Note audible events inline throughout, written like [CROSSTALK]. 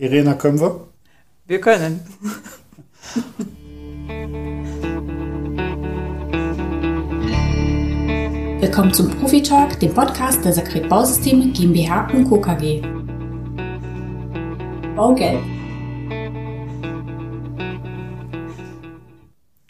Irena, können wir? Wir können. Willkommen zum Profi Talk, dem Podcast der Sakret Bausysteme GmbH und Co. KG. Baugeld.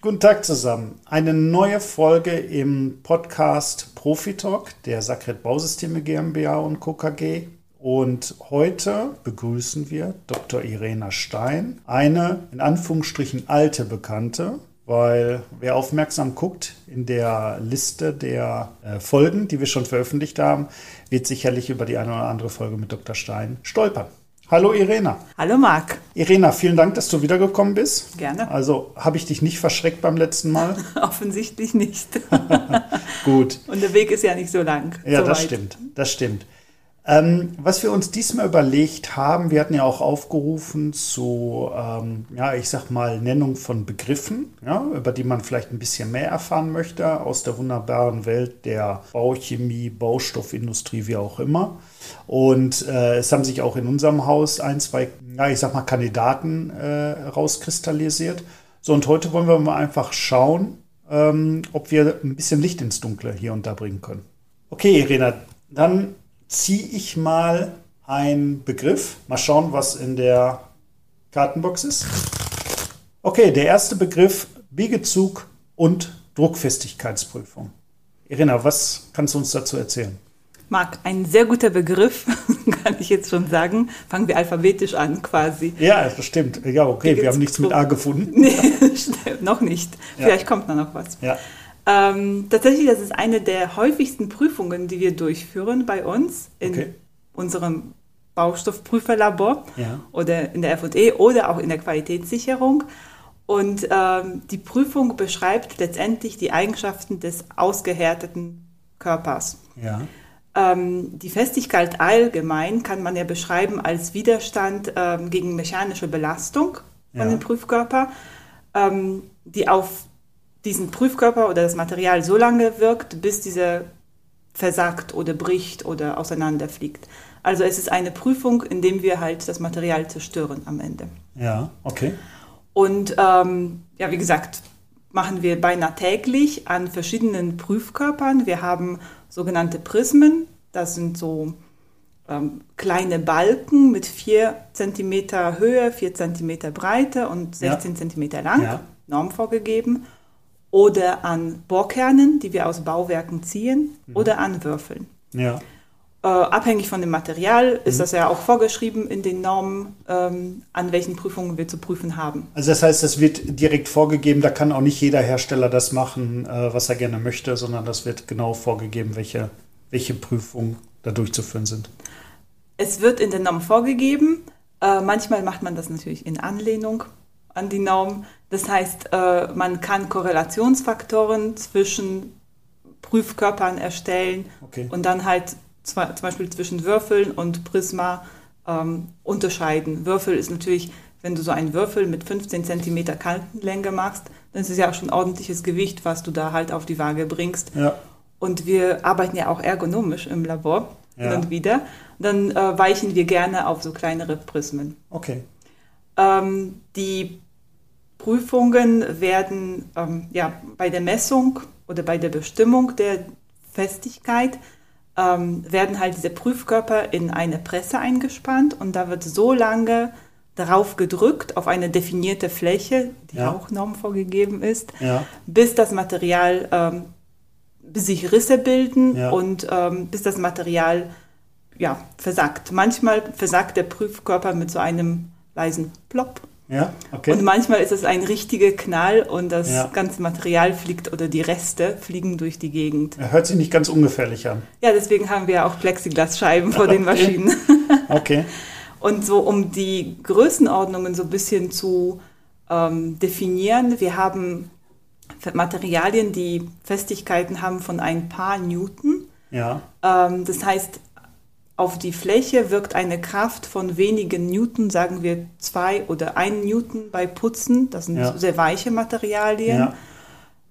Guten Tag zusammen. Eine neue Folge im Podcast Profi Talk der Sakret Bausysteme GmbH und Co. KG. Und heute begrüßen wir Dr. Irena Stein, eine in Anführungsstrichen alte Bekannte, weil wer aufmerksam guckt in der Liste der äh, Folgen, die wir schon veröffentlicht haben, wird sicherlich über die eine oder andere Folge mit Dr. Stein stolpern. Hallo Irena. Hallo Marc. Irena, vielen Dank, dass du wiedergekommen bist. Gerne. Also habe ich dich nicht verschreckt beim letzten Mal? [LAUGHS] Offensichtlich nicht. [LAUGHS] Gut. Und der Weg ist ja nicht so lang. Ja, so das weit. stimmt. Das stimmt. Ähm, was wir uns diesmal überlegt haben, wir hatten ja auch aufgerufen zu, ähm, ja, ich sag mal, Nennung von Begriffen, ja, über die man vielleicht ein bisschen mehr erfahren möchte aus der wunderbaren Welt der Bauchemie, Baustoffindustrie, wie auch immer. Und äh, es haben sich auch in unserem Haus ein, zwei, ja, ich sag mal, Kandidaten äh, rauskristallisiert. So, und heute wollen wir mal einfach schauen, ähm, ob wir ein bisschen Licht ins Dunkle hier und da bringen können. Okay, Irena, dann ziehe ich mal einen Begriff. Mal schauen, was in der Kartenbox ist. Okay, der erste Begriff Biegezug und Druckfestigkeitsprüfung. Irina, was kannst du uns dazu erzählen? Marc, ein sehr guter Begriff, [LAUGHS] kann ich jetzt schon sagen. Fangen wir alphabetisch an quasi. Ja, das stimmt. Ja, okay, wir haben nichts mit A gefunden. Nee, [LAUGHS] noch nicht. Ja. Vielleicht kommt da noch was. Ja, Ähm, tatsächlich, das ist eine der häufigsten Prüfungen, die wir durchführen bei uns in Okay. unserem Baustoffprüferlabor Ja. oder in der F&E oder auch in der Qualitätssicherung. Und ähm, die Prüfung beschreibt letztendlich die Eigenschaften des ausgehärteten Körpers. ja, Ähm, die Festigkeit allgemein kann man ja beschreiben als Widerstand ähm, gegen mechanische Belastung von Ja. dem Prüfkörper, ähm, die auf diesen Prüfkörper oder das Material so lange wirkt, bis dieser versagt oder bricht oder auseinanderfliegt. Also es ist eine Prüfung, in dem wir halt das Material zerstören am Ende. ja, okay. Und ähm, ja, wie gesagt, machen wir beinahe täglich an verschiedenen Prüfkörpern. Wir haben sogenannte Prismen. Das sind so ähm, kleine Balken mit 4 cm Höhe, 4 cm Breite und 16 cm lang, Ja. Norm vorgegeben. Oder an Bohrkernen, die wir aus Bauwerken ziehen, oder an Würfeln. Ja, Äh, abhängig von dem Material ist das ja auch vorgeschrieben in den Normen, ähm, an welchen Prüfungen wir zu prüfen haben. also das heißt, es wird direkt vorgegeben, da kann auch nicht jeder Hersteller das machen, äh, was er gerne möchte, sondern das wird genau vorgegeben, welche, welche Prüfungen da durchzuführen sind. Es wird in der Norm vorgegeben. Äh, manchmal macht man das natürlich in Anlehnung an die Norm. Das heißt, äh, man kann Korrelationsfaktoren zwischen Prüfkörpern erstellen Okay. und dann halt zum Beispiel zwischen Würfeln und Prisma ähm, unterscheiden. Würfel ist natürlich, wenn du so einen Würfel mit 15 cm Kantenlänge machst, dann ist es ja auch schon ordentliches Gewicht, was du da halt auf die Waage bringst. Ja, Und wir arbeiten ja auch ergonomisch im Labor Ja. hin und wieder. Dann äh, weichen wir gerne auf so kleinere Prismen. okay. Ähm, die Prüfungen werden ähm, ja, bei der Messung oder bei der Bestimmung der Festigkeit ähm, werden halt diese Prüfkörper in eine Presse eingespannt und da wird so lange darauf gedrückt auf eine definierte Fläche, die Ja. auch Norm vorgegeben ist, Ja, bis das Material, ähm, bis sich Risse bilden Ja. und ähm, bis das Material ja, versagt. Manchmal versagt der Prüfkörper mit so einem leisen Plop. ja, okay. Und manchmal ist es ein richtiger Knall und das Ja. ganze Material fliegt oder die Reste fliegen durch die Gegend. Hört sich nicht ganz ungefährlich an. Ja, deswegen haben wir ja auch Plexiglasscheiben vor den Okay. Maschinen. [LAUGHS] Okay. Und so, um die Größenordnungen so ein bisschen zu ähm, definieren, wir haben Materialien, die Festigkeiten haben von ein paar Newton. Ja, Ähm, das heißt, auf die Fläche wirkt eine Kraft von wenigen Newton, sagen wir zwei oder ein Newton bei Putzen. Das sind Ja. sehr weiche Materialien. ja,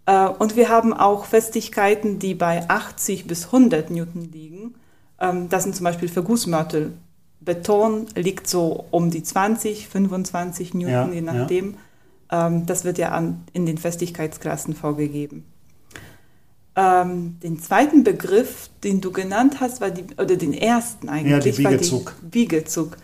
Äh, und wir haben auch Festigkeiten, die bei 80 bis 100 Newton liegen. Ähm, das sind zum Beispiel für Gussmörtel Beton liegt so um die 20, 25 Newton, Ja, je nachdem. Ähm, das wird ja an, in den Festigkeitsklassen vorgegeben. Ähm, den zweiten Begriff, den du genannt hast, war die, oder den ersten eigentlich, war Biegezug. die Biegezug.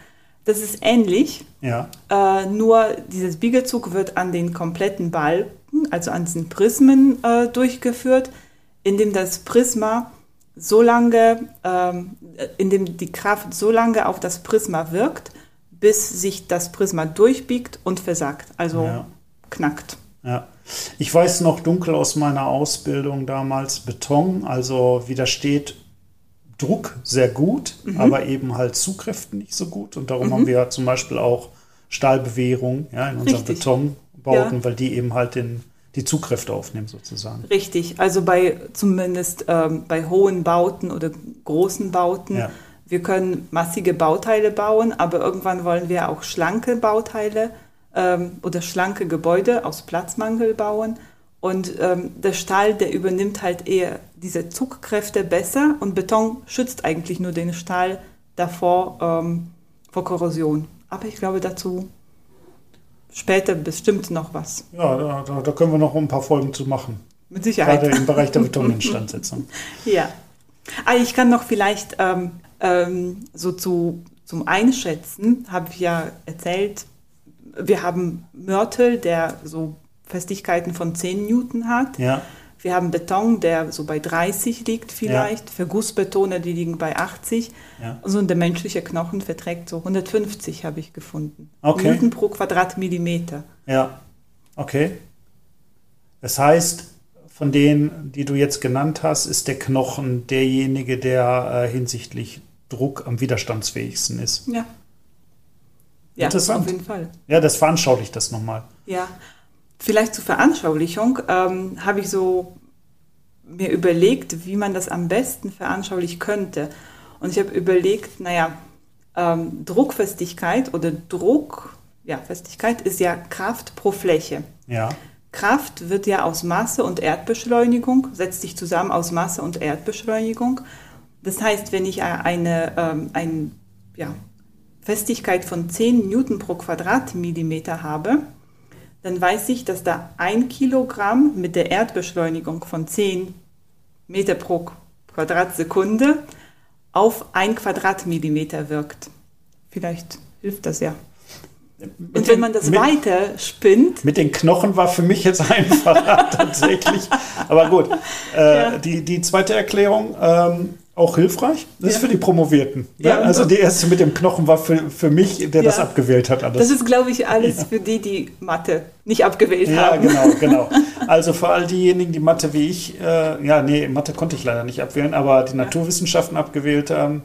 Das ist ähnlich, Ja, äh, nur dieses Biegezug wird an den kompletten Balken, also an diesen Prismen äh, durchgeführt, indem das Prisma so lange, ähm, indem die Kraft so lange auf das Prisma wirkt, bis sich das Prisma durchbiegt und versagt, also Ja. knackt. Ja. Ich weiß noch dunkel aus meiner Ausbildung damals Beton, also widersteht Druck sehr gut, Mhm. aber eben halt Zugkräften nicht so gut. Und darum haben wir zum Beispiel auch Stahlbewehrung ja, in unseren Richtig. Betonbauten, Ja. weil die eben halt den, die Zugkräfte aufnehmen sozusagen. Richtig, also bei zumindest ähm, bei hohen Bauten oder großen Bauten. Ja. Wir können massige Bauteile bauen, aber irgendwann wollen wir auch schlanke Bauteile ähm, oder schlanke Gebäude aus Platzmangel bauen. Und ähm, der Stahl, der übernimmt halt eher diese Zugkräfte besser und Beton schützt eigentlich nur den Stahl davor ähm, vor Korrosion. Aber ich glaube dazu später bestimmt noch was. Ja, da, da, können wir noch ein paar Folgen zu machen. Mit Sicherheit. Gerade im Bereich der [LAUGHS] Betoninstandsetzung. Ja. Ah, ich kann noch vielleicht ähm, ähm, so zu, zum Einschätzen, habe ich ja erzählt, wir haben Mörtel, der so Festigkeiten von 10 Newton hat. Ja, Wir haben Beton, der so bei 30 liegt vielleicht. Vergussbetone, die liegen bei 80. ja. Und so der menschliche Knochen verträgt so 150, habe ich gefunden. Okay. Newton pro Quadratmillimeter. Ja, okay. Das heißt, von denen, die du jetzt genannt hast, ist der Knochen derjenige, der äh, hinsichtlich Druck am widerstandsfähigsten ist. Ja. Ja, Interessant. auf jeden Fall. Ja, das veranschaulicht das nochmal. Ja, vielleicht zur Veranschaulichung ähm, habe ich so mir überlegt, wie man das am besten veranschaulichen könnte. Und ich habe überlegt, naja, ähm, Druckfestigkeit oder Druck, ja, Festigkeit ist ja Kraft pro Fläche. Ja, Kraft wird ja aus Masse und Erdbeschleunigung, setzt sich zusammen aus Masse und Erdbeschleunigung. Das heißt, wenn ich eine, ähm, ein, ja, Festigkeit von 10 Newton pro Quadratmillimeter habe, dann weiß ich, dass da ein Kilogramm mit der Erdbeschleunigung von 10 Meter pro Quadratsekunde auf ein Quadratmillimeter wirkt. Vielleicht hilft das ja. Und wenn man das mit, weiter spinnt, mit den Knochen war für mich jetzt [LAUGHS] einfacher tatsächlich. Aber gut, äh, Ja. die, die zweite Erklärung ähm, auch hilfreich. Das ist Ja. für die Promovierten. Ne? Ja, also so- die erste mit dem Knochen war für, für mich, der das Ja. abgewählt hat. Alles. Das ist, glaube ich, alles für die, die Mathe nicht abgewählt Ja, haben. genau, genau. [LAUGHS] Also für all diejenigen, die Mathe wie ich, äh, ja, nee, Mathe konnte ich leider nicht abwählen, aber die Naturwissenschaften abgewählt haben,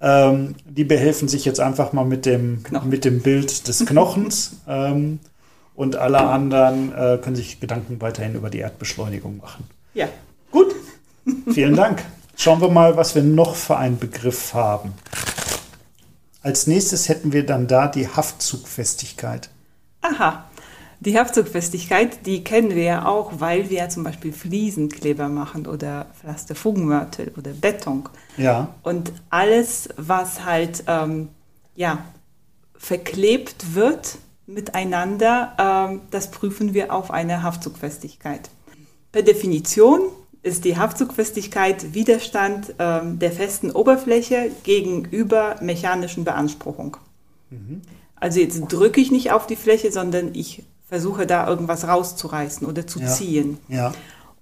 ähm, die behelfen sich jetzt einfach mal mit dem, Knochen. mit dem Bild des [LAUGHS] Knochens ähm, und alle anderen äh, können sich Gedanken weiterhin über die Erdbeschleunigung machen. Ja. Gut, [LAUGHS] vielen Dank. Schauen wir mal, was wir noch für einen Begriff haben. Als nächstes hätten wir dann da die Haftzugfestigkeit. Aha. Die Haftzugfestigkeit, die kennen wir ja auch, weil wir zum Beispiel Fliesenkleber machen oder Pflasterfugenmörtel oder Beton. Ja, Und alles, was halt ähm, ja, verklebt wird miteinander, ähm, das prüfen wir auf eine Haftzugfestigkeit. Per Definition ist die Haftzugfestigkeit Widerstand ähm, der festen Oberfläche gegenüber mechanischen Beanspruchung. Also jetzt drücke ich nicht auf die Fläche, sondern ich versuche da irgendwas rauszureißen oder zu Ja. ziehen. ja,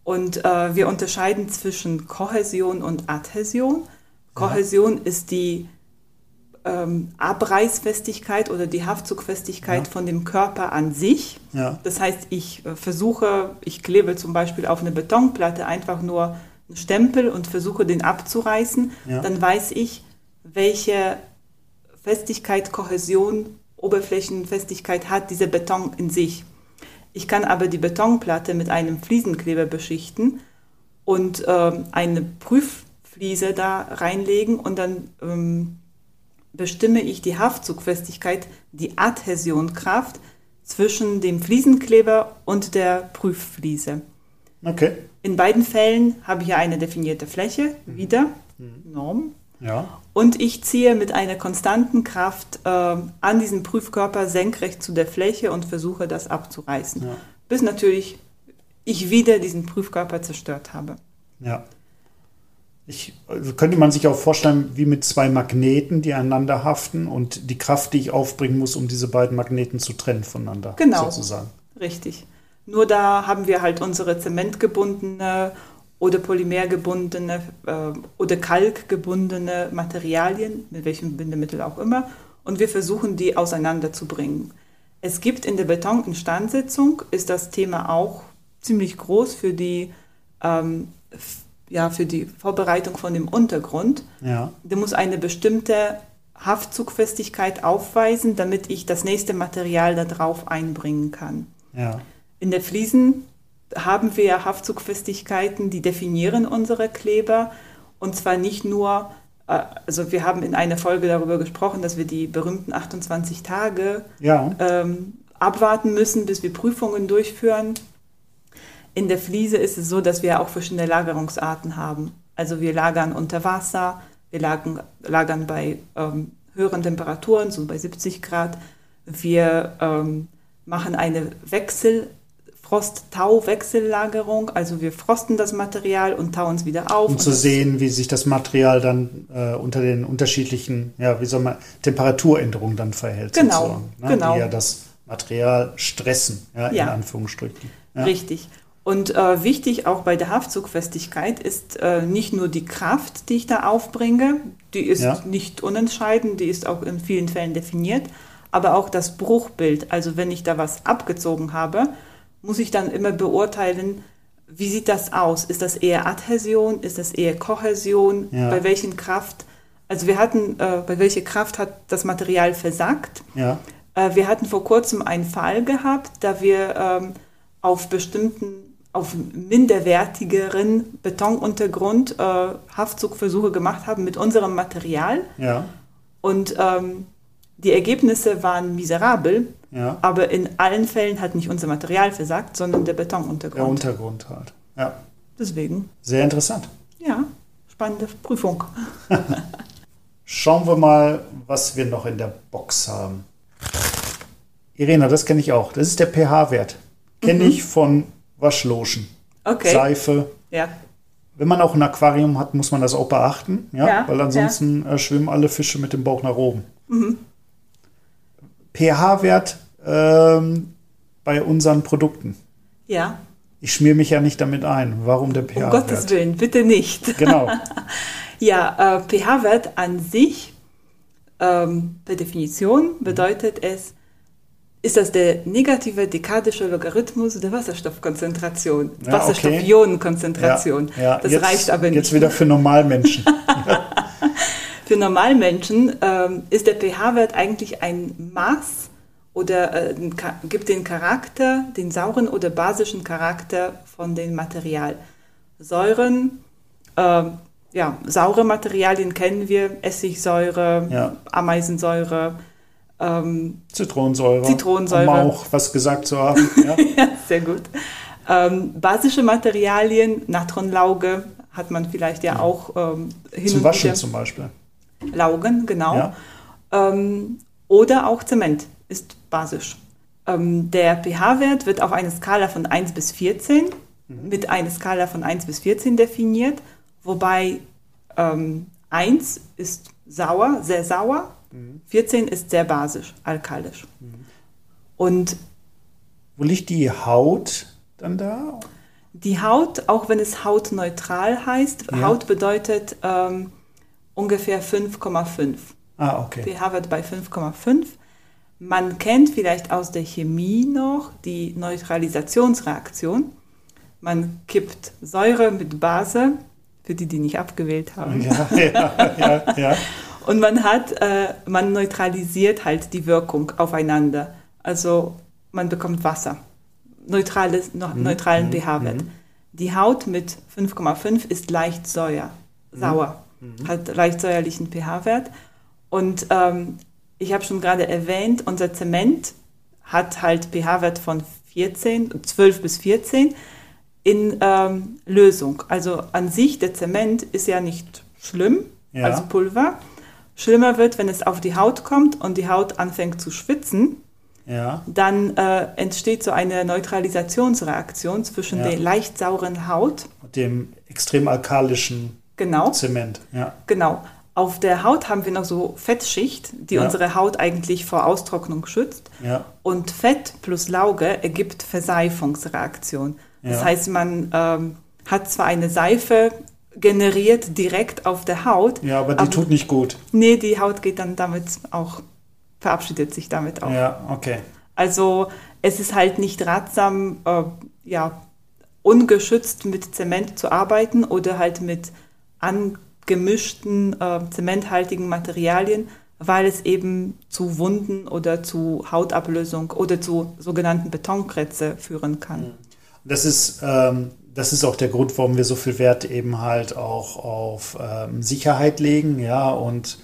Und äh, wir unterscheiden zwischen Kohäsion und Adhäsion. Kohäsion ist die ähm, Abreißfestigkeit oder die Haftzugfestigkeit Ja. von dem Körper an sich. ja, Das heißt, ich äh, versuche, ich klebe zum Beispiel auf eine Betonplatte einfach nur einen Stempel und versuche den abzureißen. Ja. Dann weiß ich, welche Festigkeit, Kohäsion, Oberflächenfestigkeit hat dieser Beton in sich. Ich kann aber die Betonplatte mit einem Fliesenkleber beschichten und ähm, eine Prüffliese da reinlegen und dann ähm, bestimme ich die Haftzugfestigkeit, die Adhäsionkraft zwischen dem Fliesenkleber und der Prüffliese. okay. In beiden Fällen habe ich ja eine definierte Fläche, wieder, Norm. Ja. Und ich ziehe mit einer konstanten Kraft äh, an diesen Prüfkörper senkrecht zu der Fläche und versuche das abzureißen. Ja. Bis natürlich ich wieder diesen Prüfkörper zerstört habe. Ja. Ich, also könnte man sich auch vorstellen, wie mit zwei Magneten, die aneinander haften und die Kraft, die ich aufbringen muss, um diese beiden Magneten zu trennen voneinander. Genau. Sozusagen. Richtig. Nur da haben wir halt unsere zementgebundene oder polymergebundene äh, oder kalkgebundene Materialien, mit welchem Bindemittel auch immer, und wir versuchen die auseinanderzubringen. Es gibt in der Betoninstandsetzung, ist das Thema auch ziemlich groß für die, ähm, ja, für die Vorbereitung von dem Untergrund. Ja. Der muss eine bestimmte Haftzugfestigkeit aufweisen, damit ich das nächste Material darauf einbringen kann. Ja. In der Fliesen haben wir Haftzugfestigkeiten, die definieren unsere Kleber. Und zwar nicht nur, äh, also wir haben in einer Folge darüber gesprochen, dass wir die berühmten 28 Tage Ja. ähm, abwarten müssen, bis wir Prüfungen durchführen. In der Fliese ist es so, dass wir auch verschiedene Lagerungsarten haben. Also wir lagern unter Wasser, wir lagern, lagern bei ähm, höheren Temperaturen, so bei 70 Grad. Wir ähm, machen eine Wechsel, Frost-Tau-Wechsellagerung, also wir frosten das Material und tauen es wieder auf. Um zu sehen, wie sich das Material dann äh, unter den unterschiedlichen, ja, wie soll man, Temperaturänderungen dann verhält. Genau, ne? genau. Die ja das Material stressen, ja, in Ja. Anführungsstrichen. Ja. Richtig. Und äh, wichtig auch bei der Haftzugfestigkeit ist äh, nicht nur die Kraft, die ich da aufbringe, die ist Ja. nicht unentscheidend, die ist auch in vielen Fällen definiert, aber auch das Bruchbild. Also wenn ich da was abgezogen habe, muss ich dann immer beurteilen, wie sieht das aus? Ist das eher Adhäsion? Ist das eher Kohäsion? Ja. Bei welchen Kraft? Also wir hatten, äh, bei welcher Kraft hat das Material versagt? Ja. Äh, Wir hatten vor kurzem einen Fall gehabt, da wir ähm, auf bestimmten, auf minderwertigeren Betonuntergrund äh, Haftzugversuche gemacht haben mit unserem Material. Ja. Und ähm, die Ergebnisse waren miserabel, Ja. aber in allen Fällen hat nicht unser Material versagt, sondern der Der Betonuntergrund. Untergrund halt. Ja. Deswegen, Sehr interessant. ja, spannende Prüfung. [LAUGHS] Schauen wir mal, was wir noch in der Box haben. Irena, das kenne ich auch. Das ist der pH-Wert. Kenne ich von Waschlotion, Mhm. Okay. Seife. Ja, Wenn man auch ein Aquarium hat, muss man das auch beachten, ja, Ja, weil ansonsten äh, schwimmen alle Fische mit dem Bauch nach oben. pH-Wert ähm, bei unseren Produkten. ja, Ich schmier mich ja nicht damit ein. Warum der um Gottes pH-Wert? Willen, bitte nicht. Genau. [LAUGHS] Ja, äh, pH-Wert an sich, ähm, per Definition bedeutet es, ist das der negative dekadische Logarithmus der Wasserstoffkonzentration, Ja, Wasserstoffionenkonzentration. Ja, ja. Das jetzt, reicht aber nicht. Jetzt wieder für Normalmenschen. [LAUGHS] [LAUGHS] Für Normalmenschen ähm, ist der pH-Wert eigentlich ein Maß oder äh, gibt den Charakter, den sauren oder basischen Charakter von dem Material. Säuren, ähm, ja, saure Materialien kennen wir, Essigsäure. Ameisensäure, ähm, Zitronensäure. Zitronensäure. Um auch was gesagt zu haben. [LAUGHS] Ja. ja, sehr gut. Ähm, basische Materialien, Natronlauge hat man vielleicht ja auch ähm, hin Zum Waschen zum Beispiel. Laugen, genau. Ja. Ähm, oder auch Zement ist basisch. Ähm, der pH-Wert wird auf einer Skala von 1 bis 14 Mhm. mit einer Skala von 1 bis 14 definiert, wobei ähm, 1 ist sauer, sehr sauer, Mhm. 14 ist sehr basisch, alkalisch. Und Wo liegt die Haut dann da? Die Haut, auch wenn es hautneutral heißt, Ja. Haut bedeutet ähm, ungefähr 5,5. Ah, okay. pH-Wert bei 5,5. Man kennt vielleicht aus der Chemie noch die Neutralisationsreaktion. Man kippt Säure mit Base, für die, die nicht abgewählt haben. Ja, ja, ja, ja. [LAUGHS] Und man hat, äh, man neutralisiert halt die Wirkung aufeinander. Also man bekommt Wasser. Neutrales, no, neutralen pH-Wert. Die Haut mit 5,5 ist leicht säuer, sauer, hat leicht säuerlichen pH-Wert. Und ähm, ich habe schon gerade erwähnt, unser Zement hat halt pH-Wert von 14, 12 bis 14 in ähm, Lösung. Also an sich, der Zement ist ja nicht schlimm, Ja. als Pulver. Schlimmer wird, wenn es auf die Haut kommt und die Haut anfängt zu schwitzen. Ja. Dann äh, entsteht so eine Neutralisationsreaktion zwischen Ja. der leicht sauren Haut. Mit dem extrem alkalischen Genau. Zement. Ja. Genau. Auf der Haut haben wir noch so Fettschicht, die Ja. unsere Haut eigentlich vor Austrocknung schützt. Ja. Und Fett plus Lauge ergibt Verseifungsreaktion. Das Ja. heißt, man ähm, hat zwar eine Seife generiert direkt auf der Haut, Ja, aber die tut nicht gut. nee, die Haut geht dann damit auch, verabschiedet sich damit auch. Ja, okay. Also es ist halt nicht ratsam, äh, ja, ungeschützt mit Zement zu arbeiten oder halt mit angemischten, äh, zementhaltigen Materialien, weil es eben zu Wunden oder zu Hautablösung oder zu sogenannten Betonkrätze führen kann. Das ist, ähm, das ist auch der Grund, warum wir so viel Wert eben halt auch auf ähm, Sicherheit legen, ja, und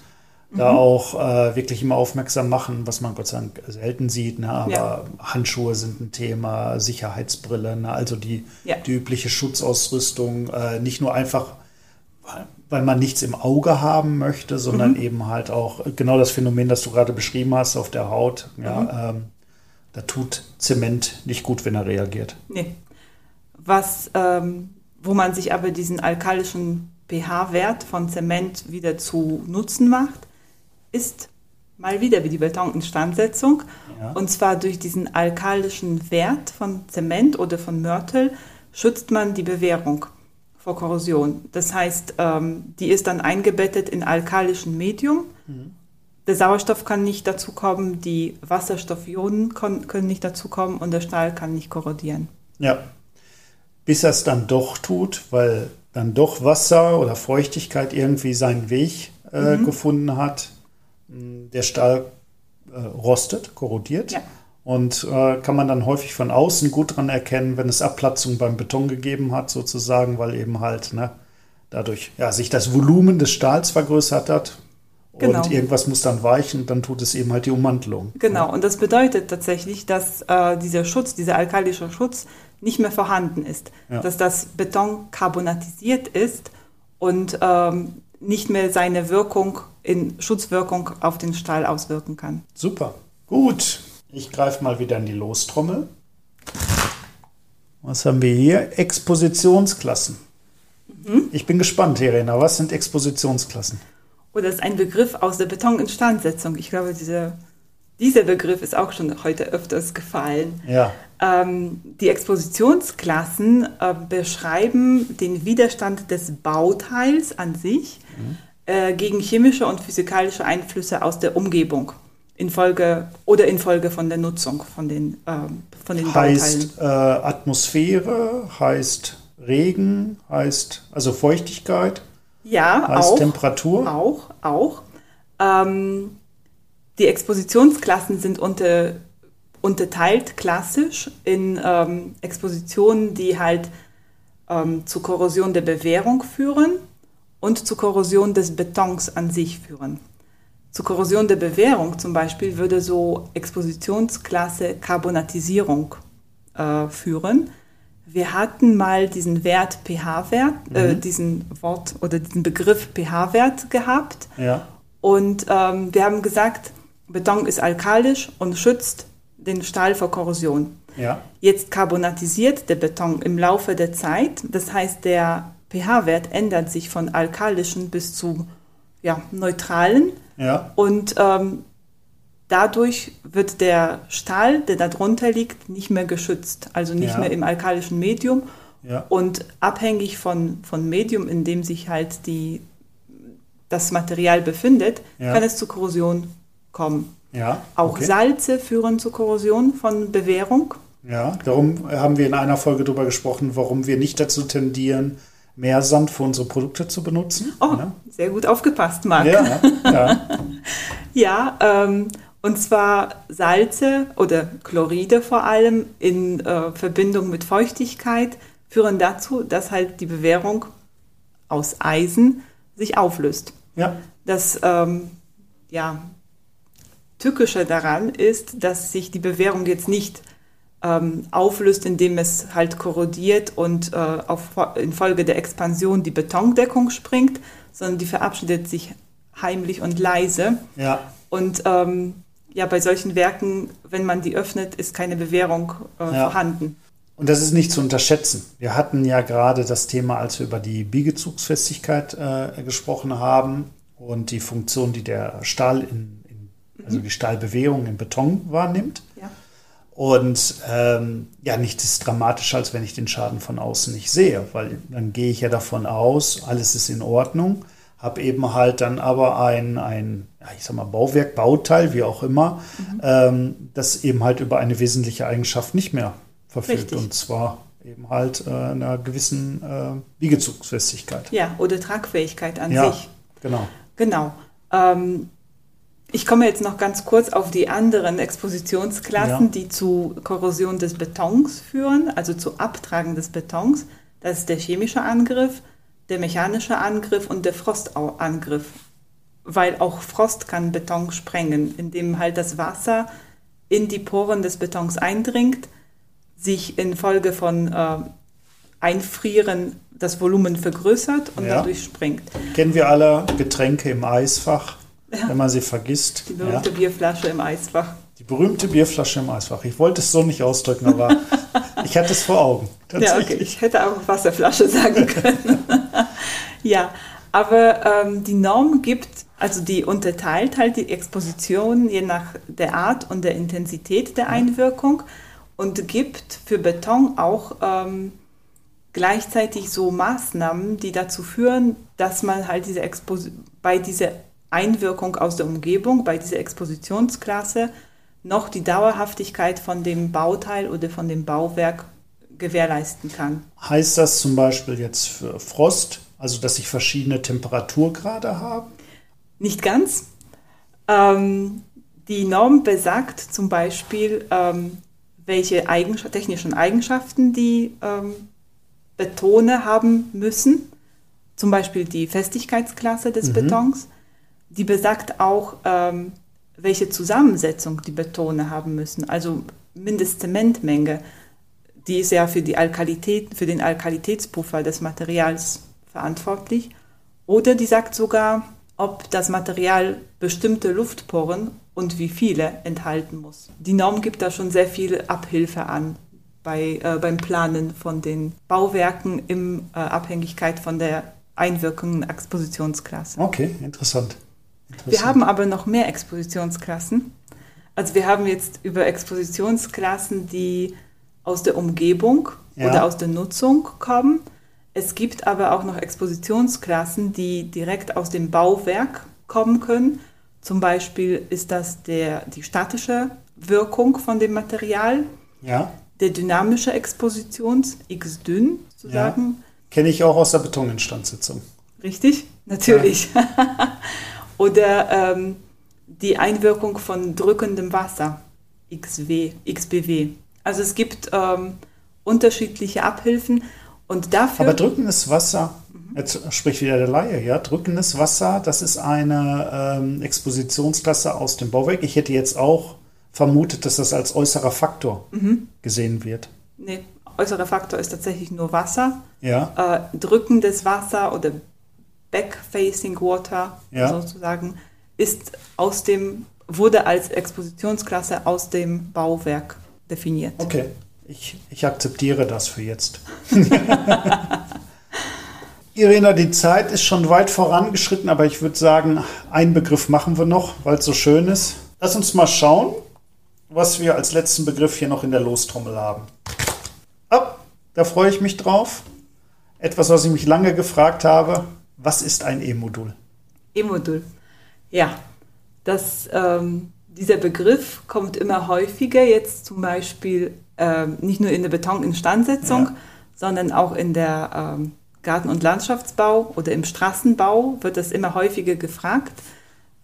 da Mhm. auch äh, wirklich immer aufmerksam machen, was man Gott sei Dank selten sieht, ne? aber Ja. Handschuhe sind ein Thema, Sicherheitsbrille, ne? also die, Ja. die übliche Schutzausrüstung, äh, nicht nur einfach, weil- weil man nichts im Auge haben möchte, sondern Mhm. eben halt auch genau das Phänomen, das du gerade beschrieben hast auf der Haut, Mhm. ja, ähm, da tut Zement nicht gut, wenn er reagiert. Nee. Was, ähm, wo man sich aber diesen alkalischen pH-Wert von Zement wieder zu Nutzen macht, ist mal wieder wie die Betoninstandsetzung. Ja. Und zwar durch diesen alkalischen Wert von Zement oder von Mörtel schützt man die Bewährung vor Korrosion. Das heißt, ähm, die ist dann eingebettet in alkalischen Medium. Der Sauerstoff kann nicht dazukommen, die Wasserstoffionen können nicht dazukommen und der Stahl kann nicht korrodieren. Ja. Bis er es dann doch tut, weil dann doch Wasser oder Feuchtigkeit irgendwie seinen Weg äh, Mhm. gefunden hat. Der Stahl äh, rostet, korrodiert. Ja. Und äh, kann man dann häufig von außen gut dran erkennen, wenn es Abplatzung beim Beton gegeben hat, sozusagen, weil eben halt ne, dadurch ja, sich das Volumen des Stahls vergrößert hat. Genau. Und irgendwas muss dann weichen, dann tut es eben halt die Ummantelung. Genau, und das bedeutet tatsächlich, dass äh, dieser Schutz, dieser alkalische Schutz nicht mehr vorhanden ist. Ja. Dass das Beton carbonatisiert ist und ähm, nicht mehr seine Wirkung in Schutzwirkung auf den Stahl auswirken kann. Super. Gut. Ich greife mal wieder in die Lostrommel. Was haben wir hier? Expositionsklassen. Ich bin gespannt, Helena. Was sind Expositionsklassen? Oder ist ein Begriff aus der Betoninstandsetzung. Ich glaube, diese, dieser Begriff ist auch schon heute öfters gefallen. Ja, Ähm, die Expositionsklassen äh, beschreiben den Widerstand des Bauteils an sich äh, gegen chemische und physikalische Einflüsse aus der Umgebung infolge oder infolge von der Nutzung von den, ähm, von den Bauteilen. heißt äh, Atmosphäre, heißt Regen, heißt also Feuchtigkeit, Ja, heißt auch. Temperatur. Auch, auch. Ähm, die Expositionsklassen sind unter, unterteilt klassisch in ähm, Expositionen, die halt ähm, zu Korrosion der Bewährung führen und zu Korrosion des Betons an sich führen. Zu Korrosion der Bewährung zum Beispiel würde so Expositionsklasse Carbonatisierung äh, führen. Wir hatten mal diesen Wert pH-Wert, äh, diesen Wort oder diesen Begriff pH-Wert gehabt. Ja, Und ähm, wir haben gesagt, Beton ist alkalisch und schützt den Stahl vor Korrosion. ja, Jetzt carbonatisiert der Beton im Laufe der Zeit. Das heißt, der pH-Wert ändert sich von alkalischen bis zu ja, neutralen. ja, Und ähm, dadurch wird der Stahl, der darunter liegt, nicht mehr geschützt. Also nicht Ja. mehr im alkalischen Medium. ja, Und abhängig von, von Medium, in dem sich halt die, das Material befindet, Ja. kann es zu Korrosion kommen. ja. Auch okay. Salze führen zu Korrosion von Bewährung. Ja, darum haben wir in einer Folge darüber gesprochen, warum wir nicht dazu tendieren, mehr Sand für unsere Produkte zu benutzen. Oh, ne? sehr gut aufgepasst, Marc. Ja, ja, [LAUGHS] Ja, ähm, und zwar Salze oder Chloride vor allem in äh, Verbindung mit Feuchtigkeit führen dazu, dass halt die Bewährung aus Eisen sich auflöst. ja, Das ähm, ja, Tückische daran ist, dass sich die Bewährung jetzt nicht ähm, auflöst, indem es halt korrodiert und äh, auf, infolge der Expansion die Betondeckung springt, sondern die verabschiedet sich heimlich und leise. Ja. Und ähm, ja, bei solchen Werken, wenn man die öffnet, ist keine Bewährung äh, Ja. vorhanden. Und das ist nicht zu unterschätzen. Wir hatten ja gerade das Thema, als wir über die Biegezugsfestigkeit äh, gesprochen haben und die Funktion, die der Stahl in, in also die Stahlbewegung in Beton wahrnimmt. Ja. Und ähm, ja, nichts ist dramatischer, als wenn ich den Schaden von außen nicht sehe, weil dann gehe ich ja davon aus, alles ist in Ordnung, habe eben halt dann aber ein, ein ich sag mal, Bauwerk, Bauteil, wie auch immer, ähm, das eben halt über eine wesentliche Eigenschaft nicht mehr verfügt. Richtig. Und zwar eben halt äh, einer gewissen äh, Biegezugsfestigkeit. ja, oder Tragfähigkeit an Ja, sich. genau. Genau. Ähm, ich komme jetzt noch ganz kurz auf die anderen Expositionsklassen, Ja. die zu Korrosion des Betons führen, also zu Abtragen des Betons. Das ist der chemische Angriff, der mechanische Angriff und der Frostangriff. Weil auch Frost kann Beton sprengen, indem halt das Wasser in die Poren des Betons eindringt, sich infolge von äh, Einfrieren das Volumen vergrößert und Ja. dadurch springt. Kennen wir alle Getränke im Eisfach, wenn man sie vergisst. Die ja. berühmte Bierflasche im Eisfach. Die berühmte Bierflasche im Eisfach. Ich wollte es so nicht ausdrücken, aber [LAUGHS] ich hatte es vor Augen. Ja, okay. Ich hätte auch Wasserflasche sagen können. [LAUGHS] ja, aber ähm, die Norm gibt, also die unterteilt halt die Exposition je nach der Art und der Intensität der Einwirkung und gibt für Beton auch ähm, gleichzeitig so Maßnahmen, die dazu führen, dass man halt diese Expos bei dieser Einwirkung aus der Umgebung, bei dieser Expositionsklasse noch die Dauerhaftigkeit von dem Bauteil oder von dem Bauwerk gewährleisten kann. Heißt das zum Beispiel jetzt für Frost, also dass ich verschiedene Temperaturgrade habe? Nicht ganz. Ähm, die Norm besagt zum Beispiel, ähm, welche Eigenscha technischen Eigenschaften die ähm, Betone haben müssen. Zum Beispiel die Festigkeitsklasse des Betons. Die besagt auch, ähm, welche Zusammensetzung die Betone haben müssen. Also Mindestzementmenge. Die ist ja für, die Alkalität, für den Alkalitätspuffer des Materials verantwortlich. Oder die sagt sogar, ob das Material bestimmte Luftporen und wie viele enthalten muss. Die Norm gibt da schon sehr viel Abhilfe an bei, äh, beim Planen von den Bauwerken in äh, Abhängigkeit von der einwirkenden Expositionsklasse. Okay, interessant. interessant. Wir haben aber noch mehr Expositionsklassen. Also wir haben jetzt über Expositionsklassen, die aus der Umgebung Ja. oder aus der Nutzung kommen. Es gibt aber auch noch Expositionsklassen, die direkt aus dem Bauwerk kommen können. Zum Beispiel ist das der, die statische Wirkung von dem Material, ja, der dynamische Expositions, x-dünn sozusagen, kenne ich auch aus der Betoninstandssitzung. Richtig? Natürlich. [LAUGHS] Oder ähm, die Einwirkung von drückendem Wasser, XW, XBW. Also es gibt ähm, unterschiedliche Abhilfen und dafür. Aber drückendes Wasser, jetzt spricht wieder der Laie, ja, drückendes Wasser, das ist eine ähm, Expositionsklasse aus dem Bauwerk. Ich hätte jetzt auch vermutet, dass das als äußerer Faktor gesehen wird. nee, äußerer Faktor ist tatsächlich nur Wasser. Ja, Äh, drückendes Wasser oder back-facing water Ja. sozusagen ist aus dem, wurde als Expositionsklasse aus dem Bauwerk definiert. okay. Ich, ich akzeptiere das für jetzt. [LAUGHS] Irina, die Zeit ist schon weit vorangeschritten, aber ich würde sagen, einen Begriff machen wir noch, weil es so schön ist. Lass uns mal schauen, was wir als letzten Begriff hier noch in der Lostrommel haben. Ab, da freue ich mich drauf. Etwas, was ich mich lange gefragt habe. Was ist ein E-Modul? E-Modul. Ja, das, ähm, dieser Begriff kommt immer häufiger, jetzt zum Beispiel ähm, nicht nur in der Betoninstandsetzung, Ja. sondern auch in der ähm, Garten- und Landschaftsbau oder im Straßenbau wird das immer häufiger gefragt.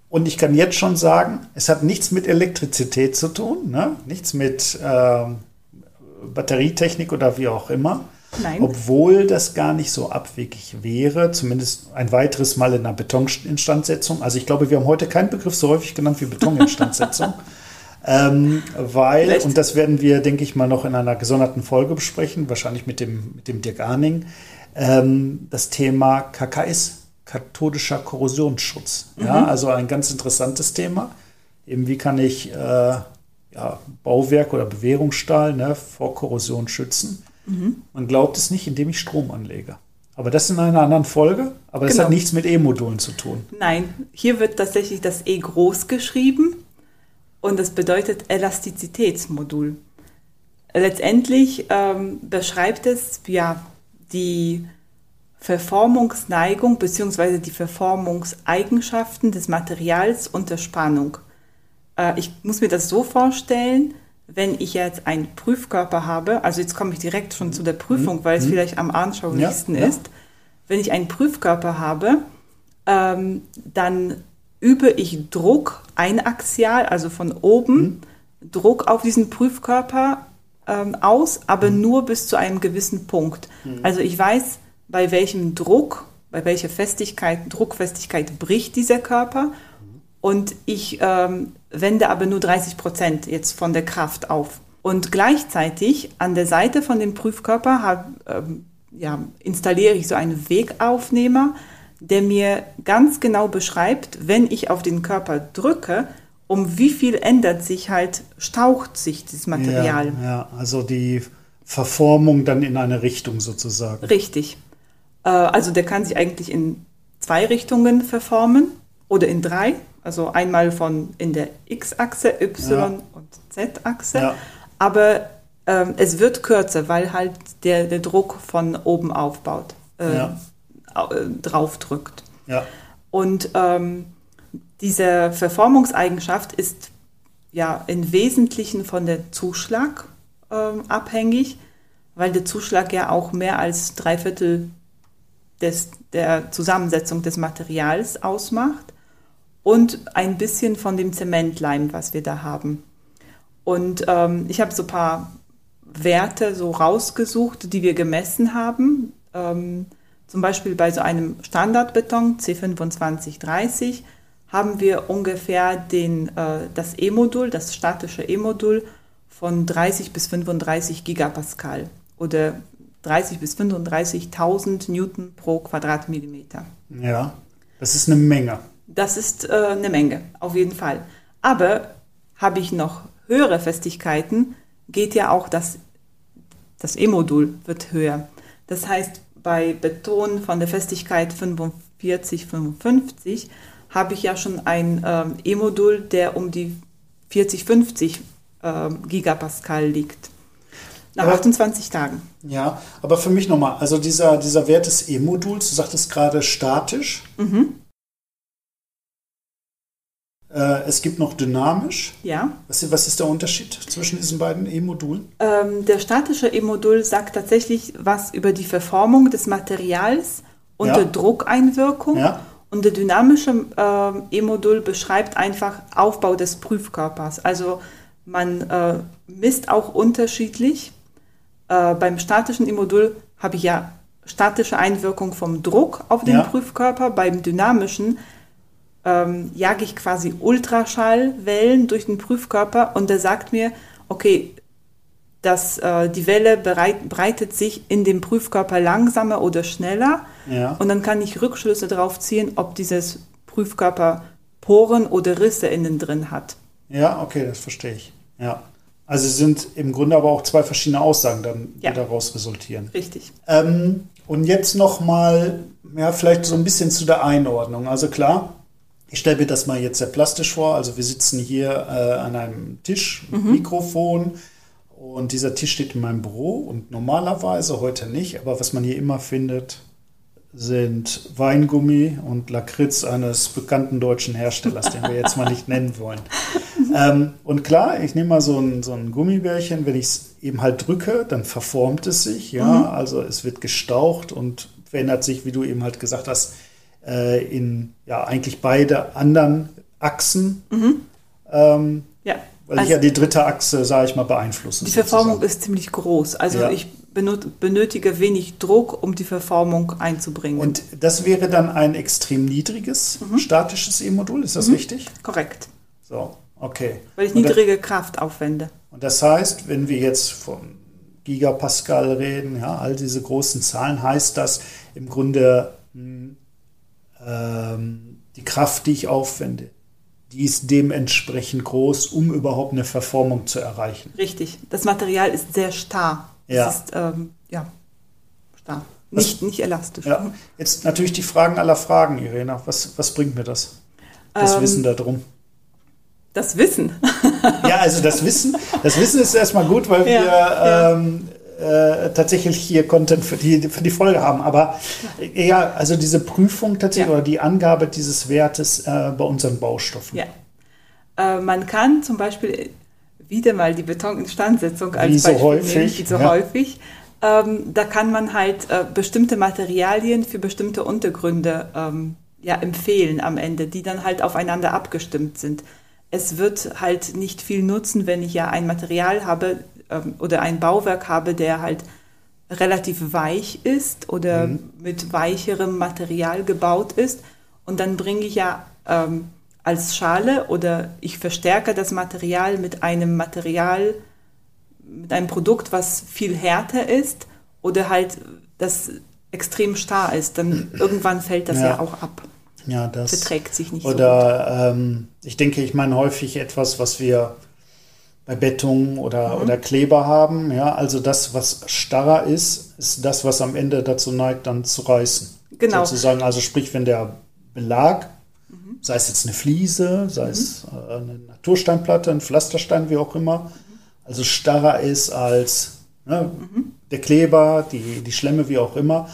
Und ich kann jetzt schon sagen, es hat nichts mit Elektrizität zu tun, ne? nichts mit ähm, Batterietechnik oder wie auch immer. Nein. Obwohl das gar nicht so abwegig wäre, zumindest ein weiteres Mal in einer Betoninstandsetzung. Also ich glaube, wir haben heute keinen Begriff so häufig genannt wie [LAUGHS] Betoninstandsetzung. Ähm, weil, Vielleicht. und das werden wir, denke ich mal, noch in einer gesonderten Folge besprechen, wahrscheinlich mit dem, mit dem Dirk Arning, ähm, das Thema KKS, kathodischer Korrosionsschutz. Ja, also ein ganz interessantes Thema. Eben wie kann ich äh, ja, Bauwerk oder Bewährungsstahl ne, vor Korrosion schützen? Man glaubt es nicht, indem ich Strom anlege. Aber das in einer anderen Folge. Aber das Genau. hat nichts mit E-Modulen zu tun. Nein, hier wird tatsächlich das E groß geschrieben und das bedeutet Elastizitätsmodul. Letztendlich ähm, beschreibt es ja die Verformungsneigung bzw. die Verformungseigenschaften des Materials unter Spannung. Äh, ich muss mir das so vorstellen, wenn ich jetzt einen Prüfkörper habe, also jetzt komme ich direkt schon zu der Prüfung, weil es vielleicht am anschaulichsten Ja, ja. ist. Wenn ich einen Prüfkörper habe, ähm, dann übe ich Druck einaxial, also von oben, Druck auf diesen Prüfkörper ähm, aus, aber nur bis zu einem gewissen Punkt. Also ich weiß, bei welchem Druck, bei welcher Festigkeit, Druckfestigkeit bricht dieser Körper und ich ähm, wende aber nur 30 Prozent jetzt von der Kraft auf. Und gleichzeitig an der Seite von dem Prüfkörper hab, ähm, ja, installiere ich so einen Wegaufnehmer, der mir ganz genau beschreibt, wenn ich auf den Körper drücke, um wie viel ändert sich halt, staucht sich das Material. Ja, ja, also die Verformung dann in eine Richtung sozusagen. Richtig. Äh, also der kann sich eigentlich in zwei Richtungen verformen oder in drei. Also einmal von in der X-Achse, Y- Ja. und Z-Achse. Ja. Aber ähm, es wird kürzer, weil halt der, der Druck von oben aufbaut, äh, Ja. Äh, draufdrückt. Ja, Und ähm, diese Verformungseigenschaft ist ja im Wesentlichen von der Zuschlag ähm, abhängig, weil der Zuschlag ja auch mehr als drei Viertel des, der Zusammensetzung des Materials ausmacht und ein bisschen von dem Zementleim, was wir da haben. Und ähm, ich habe so ein paar Werte so rausgesucht, die wir gemessen haben. Ähm, zum Beispiel bei so einem Standardbeton C2530 haben wir ungefähr den, äh, das E-Modul, das statische E-Modul von 30 bis 35 Gigapascal oder 30 bis 35.000 Newton pro Quadratmillimeter. ja. Das ist eine Menge. Das ist äh, eine Menge, auf jeden Fall. Aber habe ich noch höhere Festigkeiten, geht ja auch das, das E-Modul wird höher. Das heißt, bei Beton von der Festigkeit 45, 55 habe ich ja schon ein ähm, E-Modul, der um die 40, 50 ähm, Gigapascal liegt. Nach Aber- 28 Tagen. Ja, aber für mich nochmal, also dieser, dieser Wert des E-Moduls, du sagtest gerade statisch. Äh, es gibt noch dynamisch. Ja. Was, was ist der Unterschied zwischen diesen beiden E-Modulen? Ähm, der statische E-Modul sagt tatsächlich was über die Verformung des Materials unter Ja. Druckeinwirkung. Ja. Und der dynamische ähm, E-Modul beschreibt einfach Aufbau des Prüfkörpers. Also man äh, misst auch unterschiedlich. Äh, beim statischen E-Modul habe ich ja statische Einwirkung vom Druck auf den Ja. Prüfkörper. Beim dynamischen ähm, jage ich quasi Ultraschallwellen durch den Prüfkörper und der sagt mir, okay, dass äh, die Welle bereit, breitet sich in dem Prüfkörper langsamer oder schneller Ja. und dann kann ich Rückschlüsse darauf ziehen, ob dieses Prüfkörper Poren oder Risse innen drin hat. Ja, okay, das verstehe ich. Ja. Also es sind im Grunde aber auch zwei verschiedene Aussagen, dann, die Ja. daraus resultieren. Richtig. Ähm, und jetzt nochmal, ja, vielleicht so ein bisschen zu der Einordnung. Also klar, ich stelle mir das mal jetzt sehr plastisch vor. Also wir sitzen hier äh, an einem Tisch mit Mikrofon. Und dieser Tisch steht in meinem Büro. Und normalerweise heute nicht, aber was man hier immer findet, sind Weingummi und Lakritz eines bekannten deutschen Herstellers, den wir jetzt mal nicht nennen wollen. [LAUGHS] Ähm, und klar, ich nehme mal so ein, so ein Gummibärchen, wenn ich es eben halt drücke, dann verformt es sich, ja, also es wird gestaucht und verändert sich, wie du eben halt gesagt hast, äh, in ja eigentlich beide anderen Achsen, ähm, Ja. weil ich Also ja die dritte Achse, sage ich mal, beeinflusse. die Verformung sozusagen. ist ziemlich groß. Also Ja. ich benötige wenig Druck, um die Verformung einzubringen. Und das wäre dann ein extrem niedriges statisches E-Modul, ist das richtig? Korrekt. So, okay. Weil ich Und niedrige Kraft aufwende. Und das heißt, wenn wir jetzt von Gigapascal reden, ja, all diese großen Zahlen, heißt das im Grunde, die Kraft, die ich aufwende, die ist dementsprechend groß, um überhaupt eine Verformung zu erreichen. Richtig. Das Material ist sehr starr. Ja. Es ist ähm, ja, starr. Nicht, nicht elastisch. Ja. Jetzt natürlich die Fragen aller Fragen, Irena. Was, was bringt mir das? Das Ähm, Wissen darum. Das Wissen. Ja, also das Wissen, das Wissen ist erstmal gut, weil [LAUGHS] wir ja. Ähm, äh, tatsächlich hier Content für die, für die Folge haben. Aber äh, ja, also diese Prüfung tatsächlich Ja. oder die Angabe dieses Wertes äh, bei unseren Baustoffen. Ja. Äh, man kann zum Beispiel wieder mal die Betoninstandsetzung als Wie so Beispiel häufig, nehmen, wie so ja. häufig. Ähm, da kann man halt äh, bestimmte Materialien für bestimmte Untergründe ähm, ja, empfehlen am Ende, die dann halt aufeinander abgestimmt sind. Es wird halt nicht viel nutzen, wenn ich ja ein Material habe ähm, oder ein Bauwerk habe, der halt relativ weich ist oder mit weicherem Material gebaut ist. Und dann bringe ich ja ähm, als Schale oder ich verstärke das Material mit einem Material, mit einem Produkt, was viel härter ist oder halt das extrem starr ist. Dann irgendwann fällt das ja, Ja. auch ab. Ja, das. Verträgt sich nicht so Oder ähm, ich denke, ich meine häufig etwas, was wir bei Beton oder, Mhm. oder Kleber haben. Ja, also das, was starrer ist, ist das, was am Ende dazu neigt, dann zu reißen. Genau. Mhm. Sozusagen, also sprich, wenn der Belag, sei es jetzt eine Fliese, sei es äh, eine Natursteinplatte, ein Pflasterstein, wie auch immer, also starrer ist als ne, Mhm. der Kleber, die, die Schlemme, wie auch immer,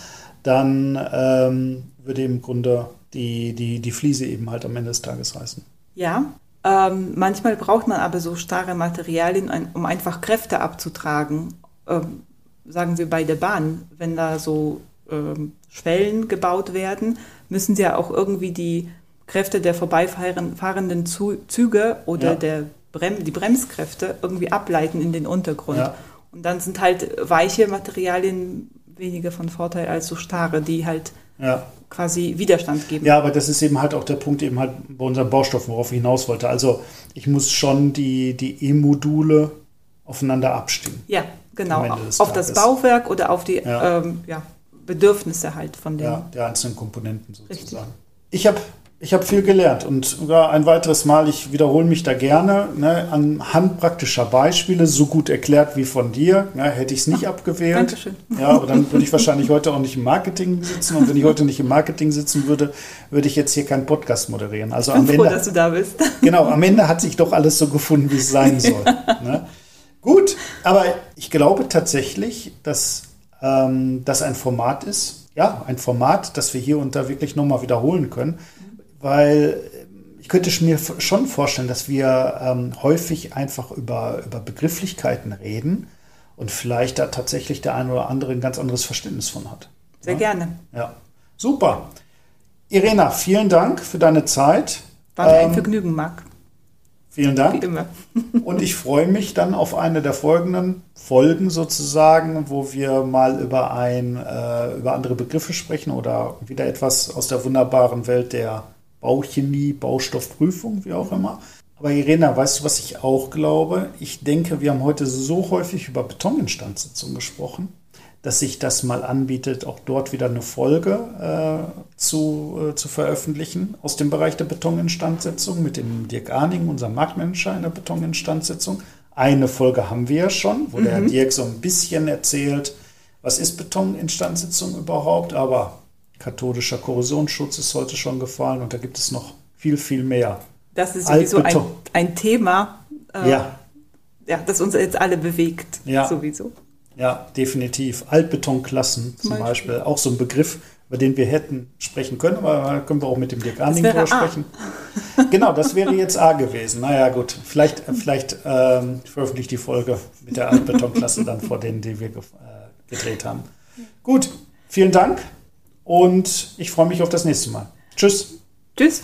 dann ähm, würde im Grunde die, die, die Fliese eben halt am Ende des Tages reißen. Ja, ähm, manchmal braucht man aber so starre Materialien, um einfach Kräfte abzutragen. Ähm, sagen wir bei der Bahn, wenn da so ähm, Schwellen gebaut werden, müssen sie ja auch irgendwie die Kräfte der vorbeifahrenden Zu Züge oder Ja. der Brem die Bremskräfte irgendwie ableiten in den Untergrund. Ja. Und dann sind halt weiche Materialien weniger von Vorteil als so starre, die halt Ja. quasi Widerstand geben. Ja, aber das ist eben halt auch der Punkt eben halt bei unseren Baustoffen, worauf ich hinaus wollte. Also ich muss schon die, die E-Module aufeinander abstimmen. Ja, genau. Auf das Tages. Bauwerk oder auf die Ja. ähm, ja, Bedürfnisse halt von. Ja, der einzelnen Komponenten sozusagen. Richtig. Ich habe ich hab viel gelernt und sogar ein weiteres Mal, ich wiederhole mich da gerne, ne, anhand praktischer Beispiele, so gut erklärt wie von dir, ja, hätte ich es nicht abgewählt. Dankeschön. Ja, aber dann würde ich wahrscheinlich heute auch nicht im Marketing sitzen und wenn ich heute nicht im Marketing sitzen würde, würde ich jetzt hier keinen Podcast moderieren. Also Ich am bin froh, Ende, dass du da bist. [LAUGHS] genau, am Ende hat sich doch alles so gefunden, wie es sein soll. Ne? Gut, aber ich glaube tatsächlich, dass ähm, das ein Format ist, ja, ein Format, das wir hier und da wirklich nochmal wiederholen können, weil äh, ich könnte mir schon vorstellen, dass wir ähm, häufig einfach über, über Begrifflichkeiten reden und vielleicht da tatsächlich der eine oder andere ein ganz anderes Verständnis von hat. Sehr ja? gerne. Ja, super. Irena, vielen Dank für deine Zeit. War mir ein Ähm, Vergnügen, Marc. Vielen Wie Dank. immer. [LAUGHS] Und ich freue mich dann auf eine der folgenden Folgen sozusagen, wo wir mal über ein, äh, über andere Begriffe sprechen oder wieder etwas aus der wunderbaren Welt der Bauchemie, Baustoffprüfung, wie auch immer. Aber Irena, weißt du, was ich auch glaube? Ich denke, wir haben heute so häufig über Betoninstandssitzung gesprochen, dass sich das mal anbietet, auch dort wieder eine Folge äh, zu, äh, zu veröffentlichen aus dem Bereich der Betoninstandsetzung mit dem Dirk Arning, unserem Marktmanager in der Betoninstandsetzung. Eine Folge haben wir ja schon, wo der Herr Dirk so ein bisschen erzählt, was ist Betoninstandsetzung überhaupt, aber kathodischer Korrosionsschutz ist heute schon gefallen und da gibt es noch viel, viel mehr. Das ist sowieso ein, ein Thema, äh, Ja, ja, das uns jetzt alle bewegt. Ja. Sowieso. Ja, definitiv. Altbetonklassen zum Zum Beispiel. Beispiel. Auch so ein Begriff, über den wir hätten sprechen können, aber da können wir auch mit dem Dirk Arning drüber sprechen. [LAUGHS] Genau, das wäre jetzt A gewesen. Naja, gut. Vielleicht, vielleicht ähm, veröffentliche ich die Folge mit der Altbetonklasse dann vor denen, die wir äh, gedreht haben. Gut, vielen Dank und ich freue mich auf das nächste Mal. Tschüss. Tschüss.